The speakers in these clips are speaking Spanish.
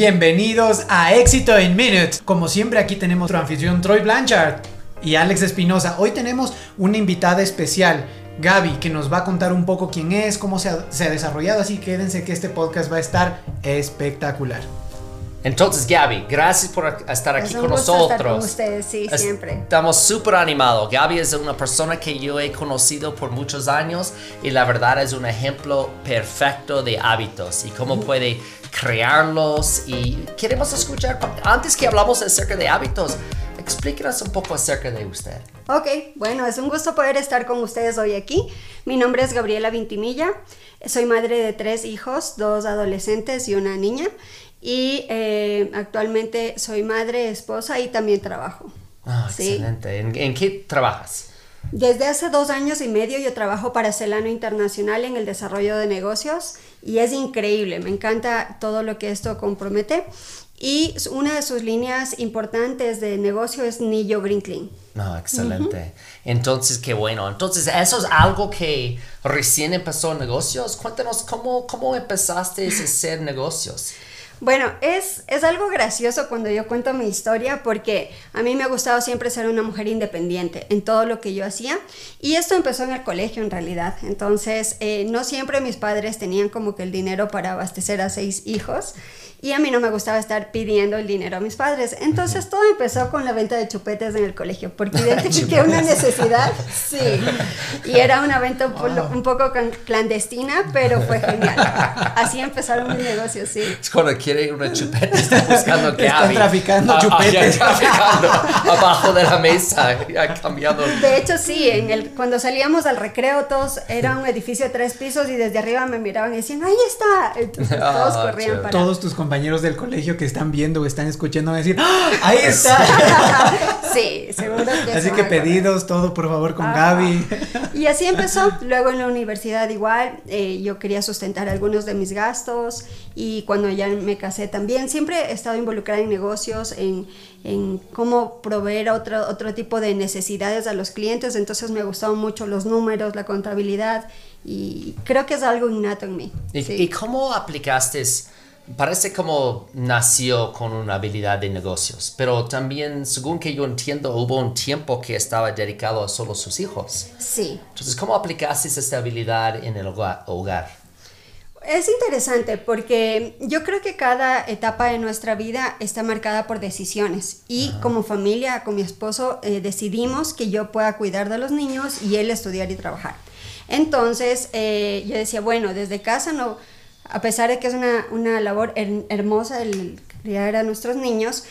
Bienvenidos a Éxito en Minutes. Como siempre aquí tenemos nuestro anfitrión Troy Blanchard y Alex Espinosa. Hoy tenemos una invitada especial, Gaby, que nos va a contar un poco quién es, cómo se ha, se ha desarrollado, así quédense que este podcast va a estar espectacular. Entonces, Gaby, gracias por estar aquí Es con nosotros. estar con ustedes, sí, siempre. Estamos súper animados. Gaby es una persona que yo he conocido por muchos años y la verdad es un ejemplo perfecto de hábitos y cómo puede crearlos. Y queremos escuchar, antes que hablamos acerca de hábitos, explíquenos un poco acerca de usted. Ok, bueno, es un gusto poder estar con ustedes hoy aquí. Mi nombre es Gabriela Vintimilla. Soy madre de tres hijos, dos adolescentes y una niña. Y eh, actualmente soy madre, esposa y también trabajo. Ah, Sí. Excelente. ¿En, en qué trabajas? Desde hace dos años y medio yo trabajo para Celano Internacional en el desarrollo de negocios y es increíble, me encanta todo lo que esto compromete y una de sus líneas importantes de negocio es Nillo Green Clean. No, excelente. Entonces, qué bueno. Entonces, eso es algo que recién empezó negocios. Cuéntanos cómo, cómo empezaste a hacer negocios. Bueno, es, es algo gracioso cuando yo cuento mi historia porque a mí me ha gustado siempre ser una mujer independiente en todo lo que yo hacía y esto empezó en el colegio en realidad. Entonces, eh, no siempre mis padres tenían como que el dinero para abastecer a seis hijos y a mí no me gustaba estar pidiendo el dinero a mis padres. Entonces, todo empezó con la venta de chupetes en el colegio porque identifiqué una necesidad, sí, y era una venta un, po- un poco clandestina, pero fue genial. Así empezaron mis negocios, sí. Es cuando quiere una chupeta, está buscando que Están traficando ya chupetes. traficando abajo de la mesa, ya cambiando. De hecho, sí, en el, cuando salíamos al recreo, todos era un edificio de tres pisos y desde arriba me miraban y decían, ¡ahí está! Entonces Ah, todos corrían chévere. para. Todos tus compañeros del colegio que están viendo o están escuchando van a decir, ¡Ah, ahí está. sí, seguro que Así que pedidos, todo por favor con Ajá. Gaby. Y así empezó. Luego en la universidad igual, eh, yo quería sustentar algunos de mis gastos y cuando ya me casé también, siempre he estado involucrada en negocios, en, en cómo proveer otro, otro tipo de necesidades a los clientes, entonces me gustaban mucho los números, la contabilidad y creo que es algo innato en mí. ¿Y, sí. y cómo aplicaste? Parece como nació con una habilidad de negocios, pero también, según que yo entiendo, hubo un tiempo que estaba dedicado a solo sus hijos. Sí. Entonces, ¿cómo aplicaste esta habilidad en el hogar? Es interesante porque yo creo que cada etapa de nuestra vida está marcada por decisiones y como familia, con mi esposo, eh, decidimos que yo pueda cuidar de los niños y él estudiar y trabajar. Entonces eh, yo decía, bueno, desde casa no, a pesar de que es una, una labor her- hermosa el criar a nuestros niños,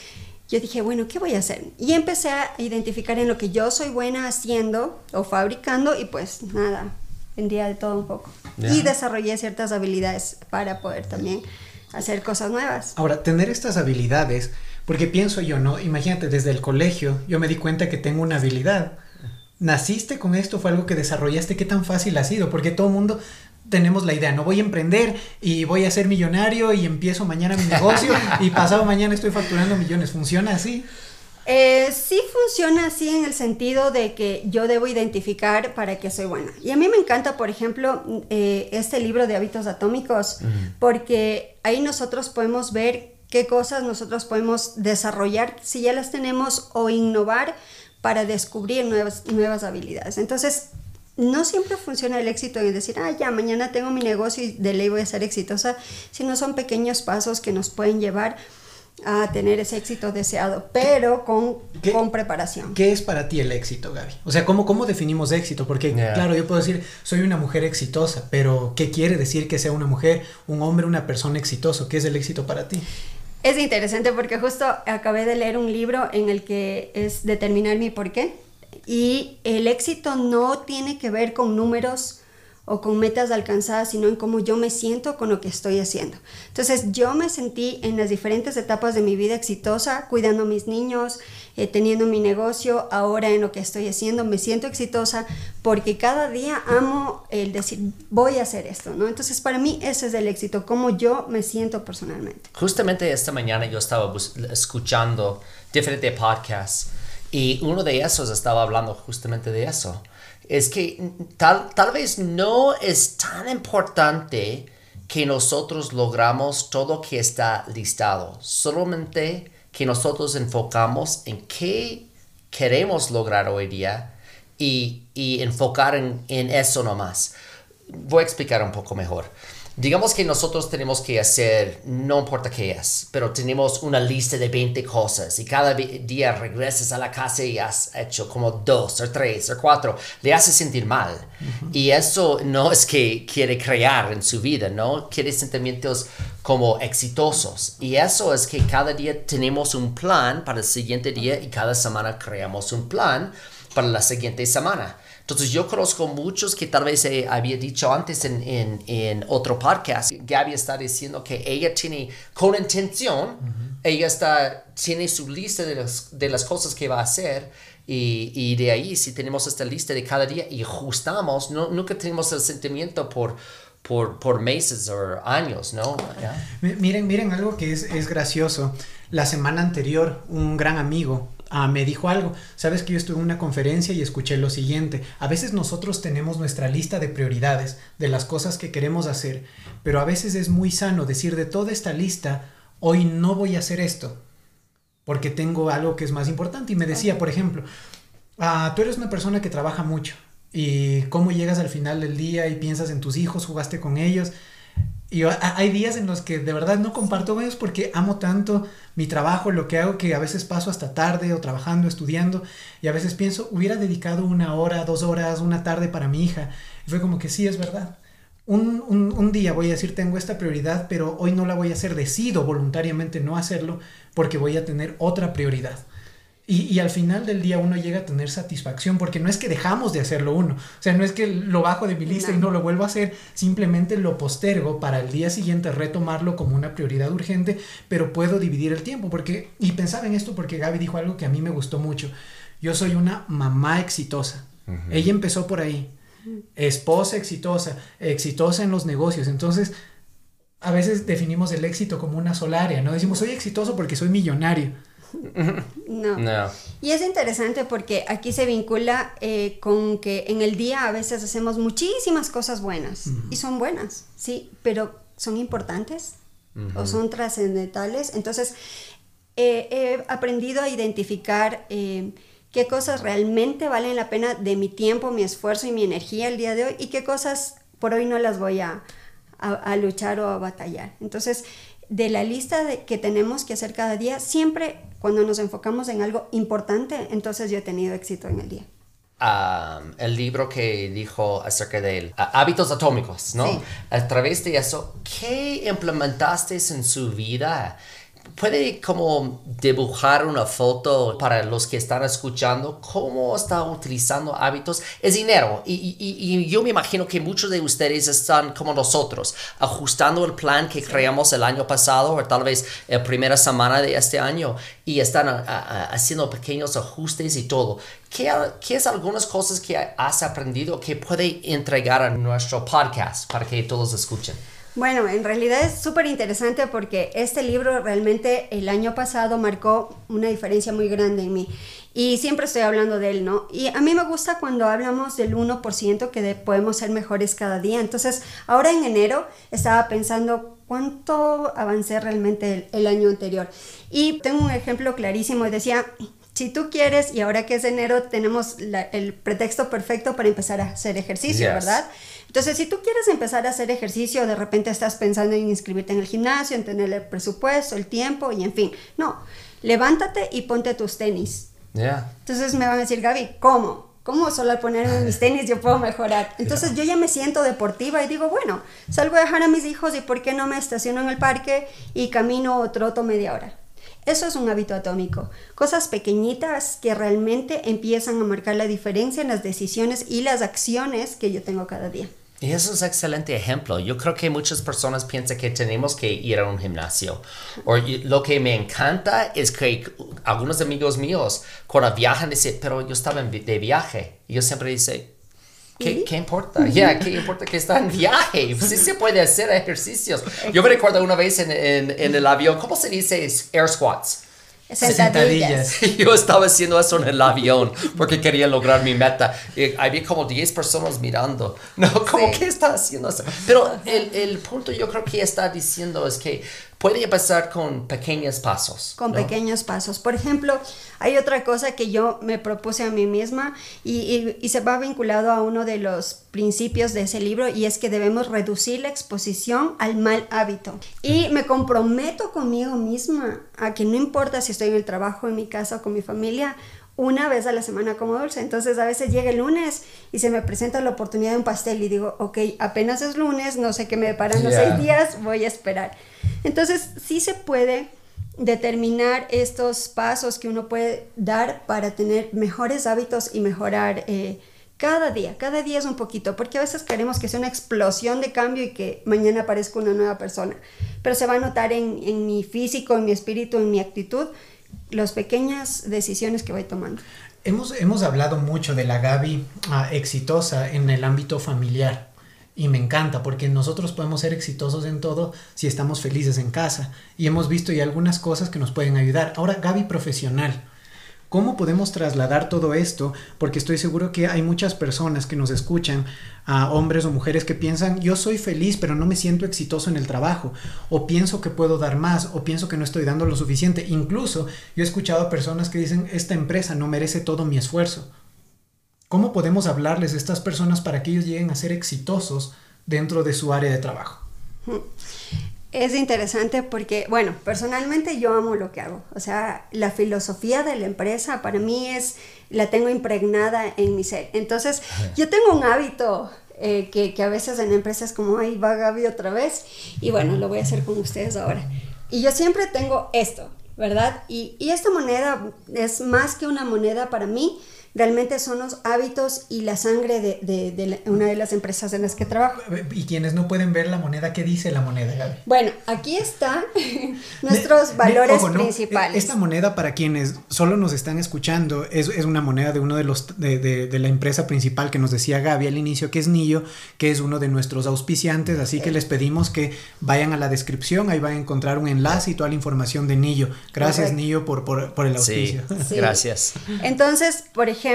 yo dije, bueno, ¿qué voy a hacer? Y empecé a identificar en lo que yo soy buena haciendo o fabricando y pues nada, vendía de todo un poco. Y desarrollé ciertas habilidades para poder también hacer cosas nuevas. Ahora, tener estas habilidades, porque pienso yo, ¿no? Imagínate, desde el colegio yo me di cuenta que tengo una habilidad. ¿Naciste con esto? ¿Fue algo que desarrollaste? ¿Qué tan fácil ha sido? Porque todo el mundo tenemos la idea, no voy a emprender y voy a ser millonario y empiezo mañana mi negocio y pasado mañana estoy facturando millones. ¿Funciona así? Eh, sí funciona así en el sentido de que yo debo identificar para qué soy buena. Y a mí me encanta, por ejemplo, eh, este libro de hábitos atómicos, porque ahí nosotros podemos ver qué cosas nosotros podemos desarrollar si ya las tenemos o innovar para descubrir nuevas, nuevas habilidades. Entonces, no siempre funciona el éxito en decir, ah, ya, mañana tengo mi negocio y de ley voy a ser exitosa, sino son pequeños pasos que nos pueden llevar a tener ese éxito deseado, pero con, ¿Qué- con preparación. ¿Qué es para ti el éxito, Gaby? O sea, ¿cómo, cómo definimos éxito? Porque, Yeah. claro, yo puedo decir, soy una mujer exitosa, pero ¿qué quiere decir que sea una mujer, un hombre, una persona exitoso? ¿Qué es el éxito para ti? Es interesante porque justo acabé de leer un libro en el que es determinar mi por qué. Y el éxito no tiene que ver con números o con metas alcanzadas, sino en cómo yo me siento con lo que estoy haciendo. Entonces yo me sentí en las diferentes etapas de mi vida exitosa, cuidando a mis niños, eh, teniendo mi negocio, ahora en lo que estoy haciendo, me siento exitosa porque cada día amo el decir, voy a hacer esto, ¿no? Entonces para mí ese es el éxito, cómo yo me siento personalmente. Justamente esta mañana yo estaba escuchando diferentes podcasts y uno de esos estaba hablando justamente de eso. Es que tal, tal vez no es tan importante que nosotros logramos todo que está listado. Solamente que nosotros enfocamos en qué queremos lograr hoy día y, enfocar en, en eso nomás. Voy a explicar un poco mejor. Digamos que nosotros tenemos que hacer, no importa qué es, pero tenemos una lista de 20 cosas y cada día regresas a la casa y has hecho como dos o tres o cuatro, le hace sentir mal. Y eso no es que quiere crear en su vida, ¿no? Quiere sentimientos como exitosos. Y eso es que cada día tenemos un plan para el siguiente día y cada semana creamos un plan para la siguiente semana. Entonces yo conozco muchos que tal vez eh, había dicho antes en, en, en, otro podcast, Gaby está diciendo que ella tiene con intención, ella está, tiene su lista de, de las cosas que va a hacer y, y, de ahí si tenemos esta lista de cada día y ajustamos, no, nunca tenemos el sentimiento por... Por, por meses o años, ¿no? Miren, miren algo que es, es gracioso. La semana anterior, un gran amigo Ah, me dijo algo. Sabes que yo estuve en una conferencia y escuché lo siguiente. A veces nosotros tenemos nuestra lista de prioridades, de las cosas que queremos hacer, pero a veces es muy sano decir de toda esta lista, hoy no voy a hacer esto, porque tengo algo que es más importante. Y me decía, por ejemplo, ah, tú eres una persona que trabaja mucho y cómo llegas al final del día y piensas en tus hijos, jugaste con ellos y hay días en los que de verdad no comparto con porque amo tanto mi trabajo, lo que hago, que a veces paso hasta tarde o trabajando, estudiando, y a veces pienso, hubiera dedicado una hora, dos horas, una tarde para mi hija. Y fue como que sí, es verdad. Un, un, un, día voy a decir, tengo esta prioridad, pero hoy no la voy a hacer, decido voluntariamente no hacerlo porque voy a tener otra prioridad. Y, al final del día uno llega a tener satisfacción porque no es que dejamos de hacerlo uno, o sea, no es que lo bajo de mi lista y no lo vuelvo a hacer, simplemente lo postergo para el día siguiente retomarlo como una prioridad urgente, pero puedo dividir el tiempo porque, y pensaba en esto porque Gaby dijo algo que a mí me gustó mucho, yo soy una mamá exitosa, ella empezó por ahí, esposa exitosa, exitosa en los negocios, entonces a veces definimos el éxito como una sola área, ¿no? Decimos, soy exitoso porque soy millonario no. Y es interesante porque aquí se vincula eh, con que en el día a veces hacemos muchísimas cosas buenas y son buenas, sí, pero son importantes o son trascendentales. Entonces, eh, he aprendido a identificar eh, qué cosas realmente valen la pena de mi tiempo, mi esfuerzo y mi energía el día de hoy y qué cosas por hoy no las voy a, a luchar o a batallar. Entonces, de la lista de, que tenemos que hacer cada día, siempre cuando nos enfocamos en algo importante, entonces yo he tenido éxito en el día. el libro que dijo acerca de hábitos atómicos, ¿no? A través de eso, ¿qué implementaste en su vida? Puede como dibujar una foto para los que están escuchando cómo está utilizando hábitos. Es dinero. Y, y, yo me imagino que muchos de ustedes están como nosotros ajustando el plan que creamos el año pasado o tal vez la primera semana de este año y están haciendo pequeños ajustes y todo. ¿Qué, ¿Qué es algunas cosas que has aprendido que puede entregar a nuestro podcast para que todos escuchen? Bueno, en realidad es súper interesante porque este libro realmente el año pasado marcó una diferencia muy grande en mí. Y siempre estoy hablando de él, ¿no? Y a mí me gusta cuando hablamos del 1% que podemos ser mejores cada día. Entonces, ahora en enero estaba pensando cuánto avancé realmente el, año anterior. Y tengo un ejemplo clarísimo. Decía, si tú quieres, y ahora que es enero, tenemos el pretexto perfecto para empezar a hacer ejercicio, ¿verdad? Entonces, si tú quieres empezar a hacer ejercicio, de repente estás pensando en inscribirte en el gimnasio, en tener el presupuesto, el tiempo y en fin. No, levántate y ponte tus tenis. Entonces me van a decir, Gaby, ¿cómo? ¿Cómo solo al ponerme mis tenis yo puedo mejorar? Entonces yo ya me siento deportiva y digo, bueno, salgo a dejar a mis hijos y ¿por qué no me estaciono en el parque y camino o troto media hora? Eso es un hábito atómico. Cosas pequeñitas que realmente empiezan a marcar la diferencia en las decisiones y las acciones que yo tengo cada día. Y eso es un excelente ejemplo. Yo creo que muchas personas piensan que tenemos que ir a un gimnasio. O lo que me encanta es que algunos amigos míos cuando viajan dicen, pero yo estaba de viaje. Y yo siempre dice, ¿Qué, ¿Qué, importa? Ya, ¿qué importa que está en viaje? Sí se puede hacer ejercicios. Yo me recuerdo una vez en, en, en, el avión, ¿cómo se dice air squats? Sentadillas. Yo estaba haciendo eso en el avión porque quería lograr mi meta. Y había como 10 personas mirando. No, ¿cómo Sí. que está haciendo eso? Pero el, el punto yo creo que está diciendo es que puede empezar con pequeños pasos. con ¿no? pequeños pasos. Por ejemplo, hay otra cosa que yo me propuse a mí misma y, y- y se va vinculado a uno de los principios de ese libro y es que debemos reducir la exposición al mal hábito. Y me comprometo conmigo misma a que no importa si estoy en el trabajo, en mi casa o con mi familia, una vez a la semana como dulce. Entonces a veces llega el lunes y se me presenta la oportunidad de un pastel y digo, ok, apenas es lunes, no sé qué me deparan los Yeah. seis días, voy a esperar. Entonces sí se puede determinar estos pasos que uno puede dar para tener mejores hábitos y mejorar eh, cada día. Cada día es un poquito, porque a veces queremos que sea una explosión de cambio y que mañana aparezca una nueva persona. Pero se va a notar en, en mi físico, en mi espíritu, en mi actitud, las pequeñas decisiones que voy tomando. Hemos, hemos hablado mucho de la Gaby ah, exitosa en el ámbito familiar. Y me encanta porque nosotros podemos ser exitosos en todo si estamos felices en casa. Y hemos visto ya algunas cosas que nos pueden ayudar. Ahora, Gaby profesional. ¿Cómo podemos trasladar todo esto? Porque estoy seguro que hay muchas personas que nos escuchan, a hombres o mujeres que piensan, yo soy feliz, pero no me siento exitoso en el trabajo, o pienso que puedo dar más, o pienso que no estoy dando lo suficiente. Incluso yo he escuchado a personas que dicen, esta empresa no merece todo mi esfuerzo. ¿Cómo podemos hablarles a estas personas para que ellos lleguen a ser exitosos dentro de su área de trabajo? Es interesante porque, bueno, personalmente yo amo lo que hago. O sea, la filosofía de la empresa para mí es, la tengo impregnada en mi ser. Entonces, yo tengo un hábito eh, que, que a veces en empresas como, ay, va Gaby otra vez. Y bueno, lo voy a hacer con ustedes ahora. Y yo siempre tengo esto, ¿verdad? Y, y esta moneda es más que una moneda para mí. Realmente son los hábitos y la sangre de, de- de la- una de las empresas en las que trabajo. Y quienes no pueden ver la moneda, ¿qué dice la moneda, Gaby? Bueno, aquí están nuestros Ne- valores ojo, ¿no? principales. Esta moneda, para quienes solo nos están escuchando, es, es una moneda de uno de los de, de- de la empresa principal que nos decía Gaby al inicio, que es Nillo, que es uno de nuestros auspiciantes. Así que les pedimos que vayan a la descripción, ahí van a encontrar un enlace y toda la información de Nillo. Gracias. Nillo, por, por, por el Sí, auspicio. Sí. gracias. Entonces, por ejemplo,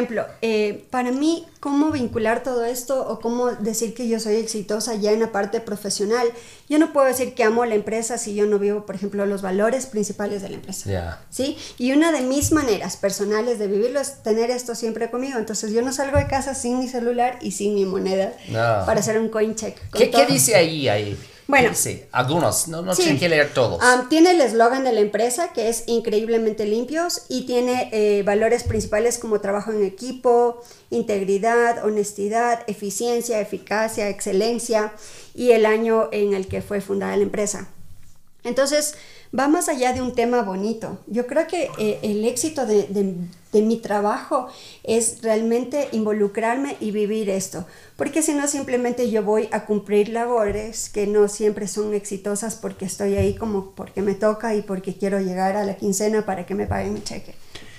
eh, para mí, ¿cómo vincular todo esto o cómo decir que yo soy exitosa ya en la parte profesional? Yo no puedo decir que amo la empresa si yo no vivo, por ejemplo, los valores principales de la empresa. Ya. ¿Sí? Y una de mis maneras personales de vivirlo es tener esto siempre conmigo. Entonces, yo no salgo de casa sin mi celular y sin mi moneda No. para hacer un coin check. ¿Qué, qué dice ahí? ahí? Bueno. ¿Qué dice? Algunos, no, no Sí. tienen que leer todos. Am, tiene el eslogan de la empresa que es increíblemente limpios y tiene eh, valores principales como trabajo en equipo, integridad, honestidad, eficiencia, eficacia, excelencia y el año en el que fue fundada la empresa. Entonces, va más allá de un tema bonito. Yo creo que eh, el éxito de, mi trabajo es realmente involucrarme y vivir esto, porque si no, simplemente yo voy a cumplir labores que no siempre son exitosas porque estoy ahí como porque me toca y porque quiero llegar a la quincena para que me paguen mi cheque.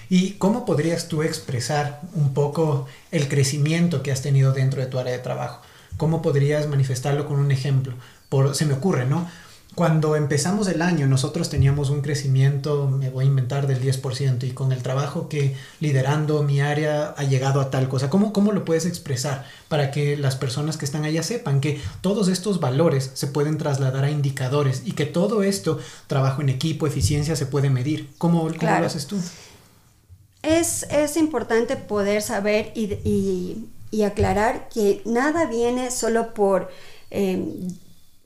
¿Y cómo podrías tú expresar un poco el crecimiento que has tenido dentro de tu área de trabajo? ¿Cómo podrías manifestarlo con un ejemplo? Por, se me ocurre, ¿no? Cuando empezamos el año, nosotros teníamos un crecimiento, me voy a inventar, del 10%, y con el trabajo que liderando mi área ha llegado a tal cosa. ¿Cómo, ¿Cómo lo puedes expresar para que las personas que están allá sepan que todos estos valores se pueden trasladar a indicadores y que todo esto, trabajo en equipo, eficiencia, se puede medir? ¿Cómo, cómo Claro. lo haces tú? Es, es importante poder saber y, y- y aclarar que nada viene solo por eh,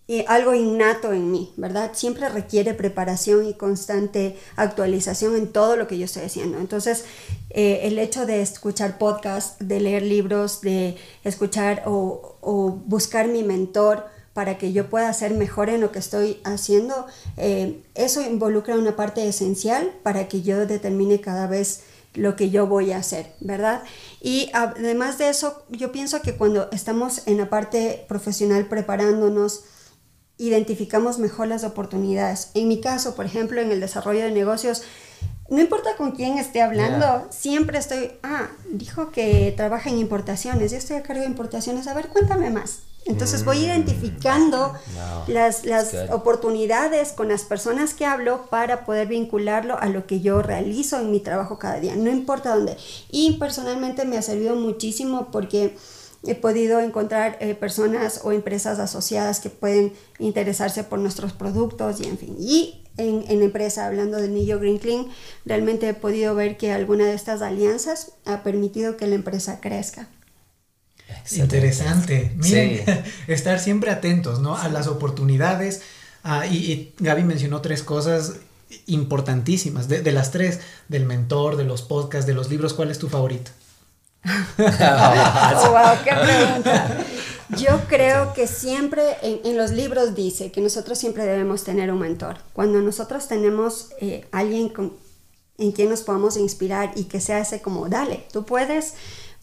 y algo innato en mí, ¿verdad? Siempre requiere preparación y constante actualización en todo lo que yo estoy haciendo. Entonces, eh, el hecho de escuchar podcasts, de leer libros, de escuchar o, o buscar mi mentor, para que yo pueda ser mejor en lo que estoy haciendo, eh, eso involucra una parte esencial para que yo determine cada vez lo que yo voy a hacer, ¿verdad? Y además de eso, yo pienso que cuando estamos en la parte profesional preparándonos, identificamos mejor las oportunidades. En mi caso, por ejemplo, en el desarrollo de negocios, no importa con quién esté hablando, siempre estoy, ah, dijo que trabaja en importaciones, yo estoy a cargo de importaciones, a ver, cuéntame más. Entonces voy Mm. identificando No, las, las oportunidades con las personas que hablo para poder vincularlo a lo que yo realizo en mi trabajo cada día, no importa dónde. Y personalmente me ha servido muchísimo porque he podido encontrar eh, personas o empresas asociadas que pueden interesarse por nuestros productos y en fin. Y en, en empresa, hablando de Nillo Green Clean, realmente he podido ver que alguna de estas alianzas ha permitido que la empresa crezca. Interesante. Miren, Sí. estar siempre atentos, ¿no? A las oportunidades. Ah, y, y Gaby mencionó tres cosas importantísimas. De, de las tres, del mentor, de los podcasts, de los libros, ¿cuál es tu favorito? Wow, qué pregunta. Yo creo que siempre en, en los libros dice que nosotros siempre debemos tener un mentor. Cuando nosotros tenemos eh, alguien con, en quien nos podamos inspirar y que sea ese como, dale, tú puedes,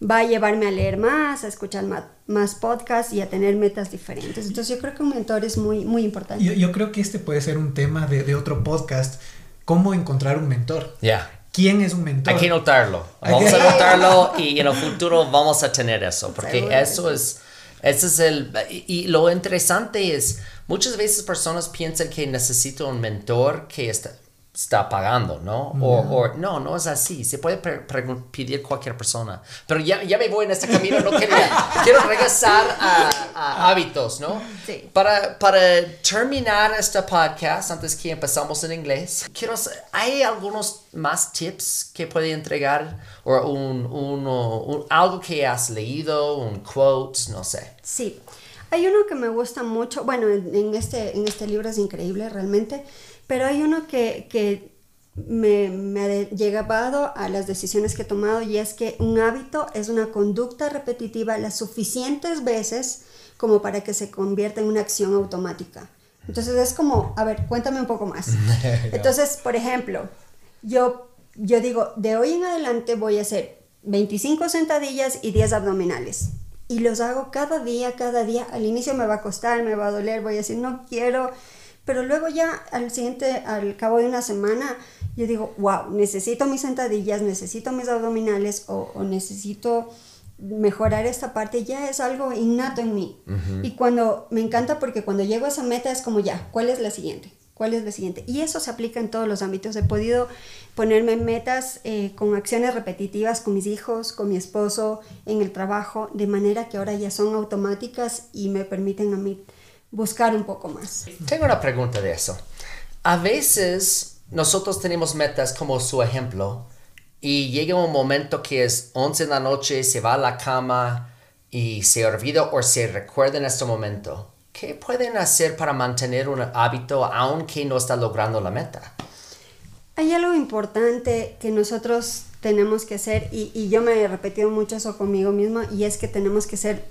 va a llevarme a leer más, a escuchar más, más podcasts y a tener metas diferentes. Entonces yo creo que un mentor es muy, muy importante. Yo, yo creo que este puede ser un tema de, de otro podcast. ¿Cómo encontrar un mentor? Ya. ¿Quién es un mentor? Hay que notarlo. Vamos a notarlo y en el futuro vamos a tener eso, porque Seguro. eso es, ese es el, y, y lo interesante es, muchas veces personas piensan que necesito un mentor que está, está pagando, ¿no? O, o- no, no es así, se puede pedir cualquier persona, pero ya, ya me voy en este camino, no quería, quiero regresar a, a hábitos, ¿no? Sí. Para, para terminar este podcast, antes que empezamos en inglés, quiero ¿hay algunos más tips que puede entregar? O un, un- un- algo que has leído, un quote, no sé. Sí, hay uno que me gusta mucho, bueno, en, en este, en este libro es increíble realmente, pero hay uno que, que me, me ha llegado a las decisiones que he tomado y es que un hábito es una conducta repetitiva las suficientes veces como para que se convierta en una acción automática. Entonces es como, a ver, cuéntame un poco más. Entonces, por ejemplo, yo, yo digo, de hoy en adelante voy a hacer 25 sentadillas y 10 abdominales. Y los hago cada día, cada día. Al inicio me va a costar, me va a doler, voy a decir, no quiero. Pero luego ya al siguiente, al cabo de una semana, yo digo, wow, necesito mis sentadillas, necesito mis abdominales o, o necesito mejorar esta parte ya es algo innato en mí. Y cuando me encanta porque cuando llego a esa meta es como ya, ¿cuál es la siguiente? ¿Cuál es la siguiente? Y eso se aplica en todos los ámbitos. He podido ponerme metas eh, con acciones repetitivas con mis hijos, con mi esposo, en el trabajo, de manera que ahora ya son automáticas y me permiten a mí buscar un poco más. Tengo una pregunta de eso. A veces nosotros tenemos metas como su ejemplo y llega un momento que es 11 de la noche, se va a la cama y se olvida o se recuerda en este momento. ¿Qué pueden hacer para mantener un hábito aunque no está logrando la meta? Hay algo importante que nosotros tenemos que hacer y, y yo me he repetido mucho eso conmigo misma y es que tenemos que ser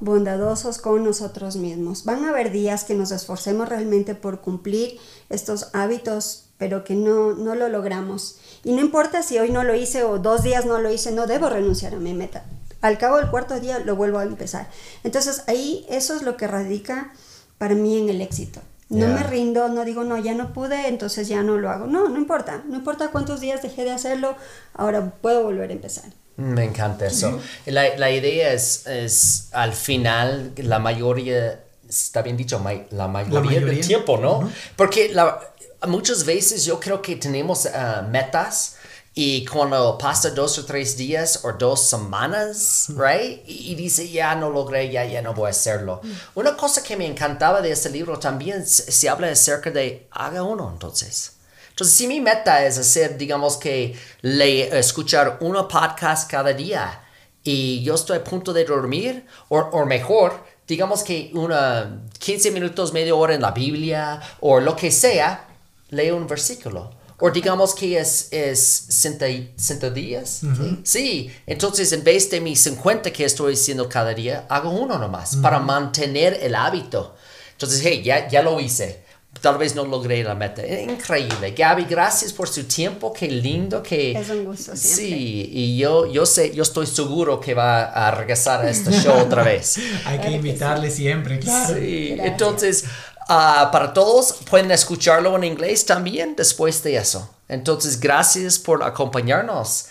bondadosos con nosotros mismos. Van a haber días que nos esforcemos realmente por cumplir estos hábitos, pero que no, no lo logramos. Y no importa si hoy no lo hice o dos días no lo hice, no debo renunciar a mi meta. Al cabo del cuarto día lo vuelvo a empezar. Entonces ahí eso es lo que radica para mí en el éxito. No me rindo, no digo, no, ya no pude, entonces ya no lo hago. No, no importa. No importa cuántos días dejé de hacerlo, ahora puedo volver a empezar. Me encanta eso. La, la idea es, es, al final, la mayoría, está bien dicho, ma- la mayoría, del mayoría. tiempo, ¿no? Porque la- muchas veces yo creo que tenemos ah, metas y cuando pasa dos o tres días o dos semanas, right? Y, y dice, ya no logré, ya, ya no voy a hacerlo. Una cosa que me encantaba de este libro también se, se habla acerca de, haga uno entonces. Entonces, si mi meta es hacer, digamos que, le, escuchar una podcast cada día y yo estoy a punto de dormir, o, o mejor, digamos que una 15 minutos, media hora en la Biblia o lo que sea, leo un versículo. O digamos que es, es 60 días. Sí, entonces en vez de mis 50 que estoy haciendo cada día, hago uno nomás para mantener el hábito. Entonces, hey, ya, ya lo hice. Tal vez no logré la meta. Increíble. Gaby, gracias por su tiempo. Qué lindo que... Es un gusto siempre. Sí, y yo, yo sé, yo estoy seguro que va a regresar a este show otra vez. Hay que que invitarle siempre, claro. Sí, Gracias. entonces, ah, para todos, pueden escucharlo en inglés también después de eso. Entonces, gracias por acompañarnos.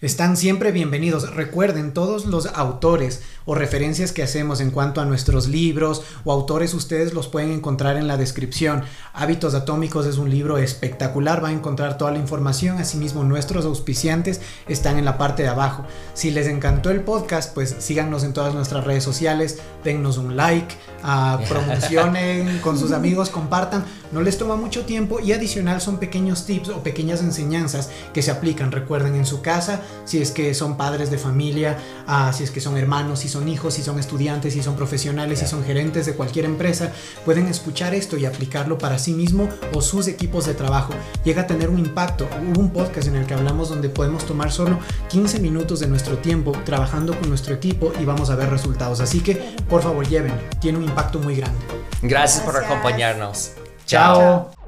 Están siempre bienvenidos. Recuerden, todos los autores o referencias que hacemos en cuanto a nuestros libros o autores, ustedes los pueden encontrar en la descripción. Hábitos Atómicos es un libro espectacular, va a encontrar toda la información. Asimismo, nuestros auspiciantes están en la parte de abajo. Si les encantó el podcast, pues síganos en todas nuestras redes sociales, dennos un like, uh, promocionen con sus amigos, compartan. No les toma mucho tiempo y adicional son pequeños tips o pequeñas enseñanzas que se aplican, recuerden, en su casa si es que son padres de familia, uh, si es que son hermanos, si son hijos, si son estudiantes, si son profesionales, si son gerentes de cualquier empresa, pueden escuchar esto y aplicarlo para sí mismo o sus equipos de trabajo. Llega a tener un impacto. Hubo un podcast en el que hablamos donde podemos tomar solo 15 minutos de nuestro tiempo trabajando con nuestro equipo y vamos a ver resultados. Así que, por favor, lleven. Tiene un impacto muy grande. Gracias, Gracias. por acompañarnos. Chao. Chao.